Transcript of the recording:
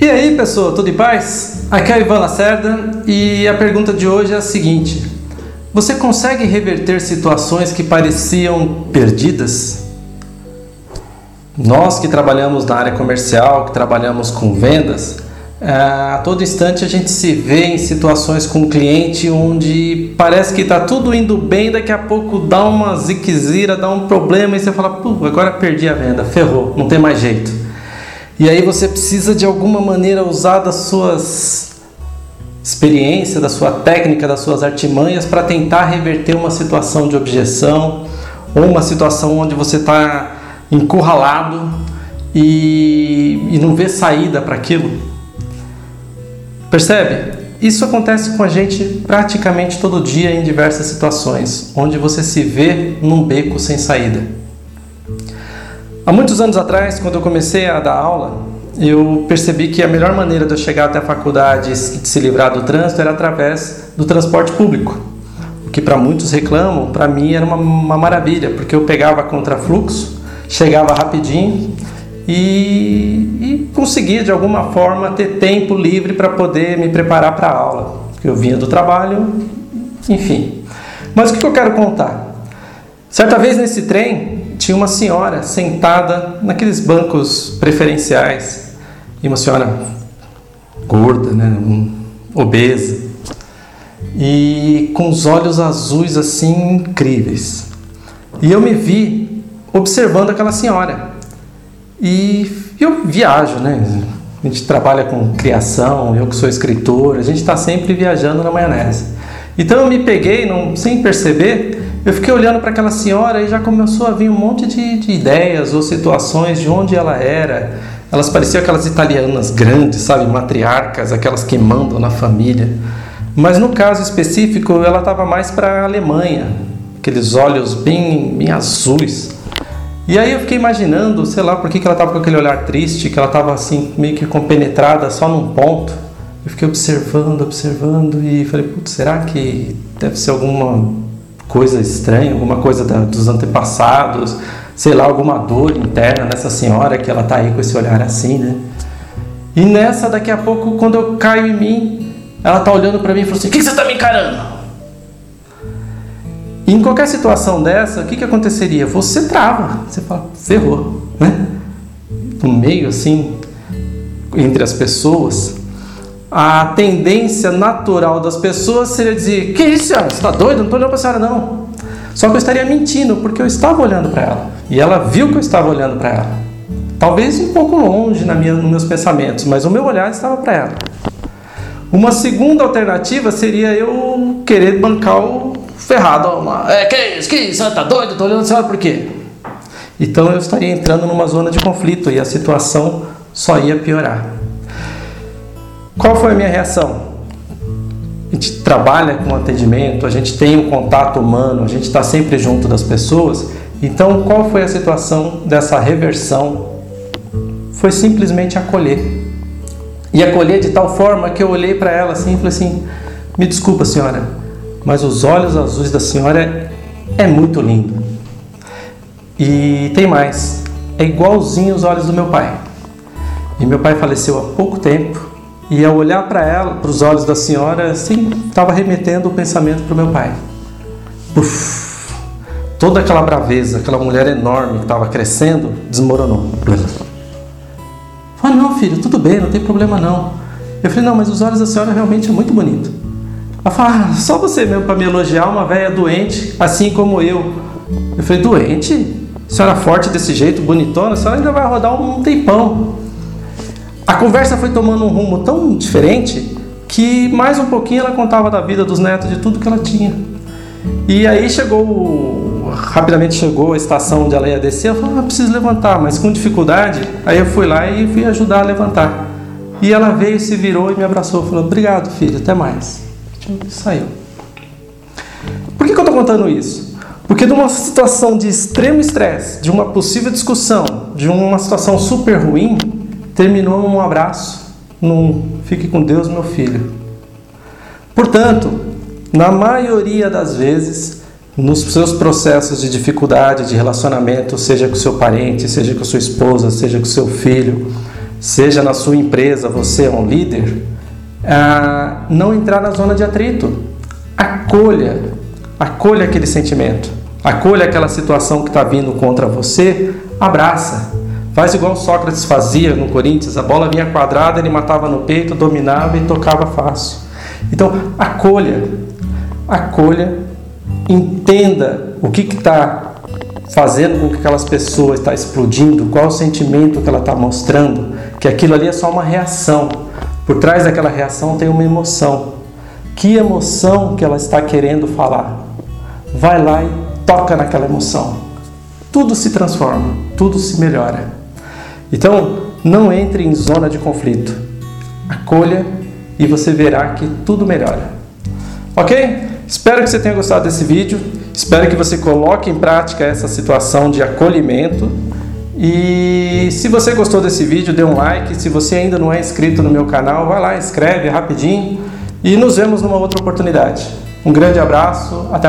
E aí, pessoal, tudo em paz? Aqui é o Ivan Lacerda e a pergunta de hoje é a seguinte: Você consegue reverter situações que pareciam perdidas? Nós que trabalhamos na área comercial, que trabalhamos com vendas, é, a todo instante a gente se vê em situações com o cliente onde parece que está tudo indo bem, daqui a pouco dá uma ziquezira, dá um problema e você fala, pô, agora perdi a venda, ferrou, não tem mais jeito. E aí você precisa de alguma maneira usar das suas experiências, da sua técnica, das suas artimanhas para tentar reverter uma situação de objeção ou uma situação onde você está encurralado e, e não vê saída para aquilo. Percebe? Isso acontece com a gente praticamente todo dia em diversas situações, onde você se vê num beco sem saída. Há muitos anos atrás, quando eu comecei a dar aula, eu percebi que a melhor maneira de eu chegar até a faculdade e se livrar do trânsito era através do transporte público. O que para muitos reclamam, para mim era uma, uma, maravilha, porque eu pegava contrafluxo, chegava rapidinho e, e conseguia de alguma forma ter tempo livre para poder me preparar para a aula. Eu vinha do trabalho, enfim. Mas o que eu quero contar? Certa vez nesse trem, tinha uma senhora sentada naqueles bancos preferenciais e uma senhora gorda, né, um, obesa e com os olhos azuis assim incríveis. E eu me vi observando aquela senhora. E eu viajo, né? A gente trabalha com criação, eu que sou escritor, a gente está sempre viajando na maionese. Então eu me peguei, não, sem perceber, eu fiquei olhando para aquela senhora e já começou a vir um monte de, de, ideias ou situações de onde ela era. Elas pareciam aquelas italianas grandes, sabe, matriarcas, aquelas que mandam na família. Mas no caso específico, ela estava mais para a Alemanha, aqueles olhos bem, bem azuis. E aí eu fiquei imaginando, sei lá, por que, que ela estava com aquele olhar triste, que ela estava assim, meio que compenetrada só num ponto. Eu fiquei observando, observando e falei, putz, será que deve ser alguma coisa estranha, alguma coisa da, dos antepassados, sei lá, alguma dor interna nessa senhora que ela tá aí com esse olhar assim, né? E nessa, daqui a pouco, quando eu caio em mim, ela tá olhando para mim e falou assim: O que, você tá me encarando? E em qualquer situação dessa, o que, que aconteceria? Você trava, você fala, ferrou, né? No meio assim, entre as pessoas, a tendência natural das pessoas seria dizer: Que isso, senhora? Você está doido? Não estou olhando para a senhora, não. Só que eu estaria mentindo, porque eu estava olhando para ela. E ela viu que eu estava olhando para ela. Talvez um pouco longe na minha, nos meus pensamentos, mas o meu olhar estava para ela. Uma segunda alternativa seria eu querer bancar o ferrado. Uma, é, que isso? Que isso? Está doido? Estou olhando a senhora por quê? Então eu estaria entrando numa zona de conflito e a situação só ia piorar. Qual foi a minha reação? A gente trabalha com atendimento, a gente tem um contato humano, a gente está sempre junto das pessoas. Então, qual foi a situação dessa reversão? Foi simplesmente acolher. E acolher de tal forma que eu olhei para ela assim e falei assim: Me desculpa, senhora, mas os olhos azuis da senhora é muito lindo. E tem mais, é igualzinho os olhos do meu pai. E meu pai faleceu há pouco tempo e ao olhar para ela, para os olhos da senhora, assim, estava remetendo o pensamento para o meu pai. Uf, toda aquela braveza, aquela mulher enorme que estava crescendo, desmoronou. Falei, não, filho, tudo bem, não tem problema não. Eu falei, não, mas os olhos da senhora realmente é muito bonito. Ela falou, ah, só você mesmo para me elogiar uma velha doente, assim como eu. Eu falei, doente? Senhora forte desse jeito, bonitona, a senhora ainda vai rodar um tempão. A conversa foi tomando um rumo tão diferente que mais um pouquinho ela contava da vida dos netos, de tudo que ela tinha. E aí chegou, rapidamente chegou a estação onde ela ia descer, ela falou, ah, preciso levantar, mas com dificuldade, aí eu fui lá e fui ajudar a levantar. E ela veio, se virou e me abraçou, falou, obrigado filho, até mais. E saiu. Por que, que eu estou contando isso? Porque numa situação de extremo estresse, de uma possível discussão, de uma situação super ruim, terminou num abraço, num fique com Deus, meu filho. Portanto, na maioria das vezes, nos seus processos de dificuldade de relacionamento, seja com seu parente, seja com sua esposa, seja com seu filho, seja na sua empresa você é um líder, não entrar na zona de atrito. Acolha, acolha aquele sentimento, acolha aquela situação que está vindo contra você, abraça. Faz igual Sócrates fazia no Corinthians, a bola vinha quadrada, ele matava no peito, dominava e tocava fácil. Então, acolha, acolha, entenda o que está fazendo com que aquelas pessoas está explodindo, qual o sentimento que ela está mostrando, que aquilo ali é só uma reação. Por trás daquela reação tem uma emoção. Que emoção que ela está querendo falar? Vai lá e toca naquela emoção. Tudo se transforma, tudo se melhora. Então, não entre em zona de conflito. Acolha e você verá que tudo melhora. Ok? Espero que você tenha gostado desse vídeo. Espero que você coloque em prática essa situação de acolhimento. E se você gostou desse vídeo, dê um like. Se você ainda não é inscrito no meu canal, vai lá, inscreve rapidinho. E nos vemos numa outra oportunidade. Um grande abraço, até mais.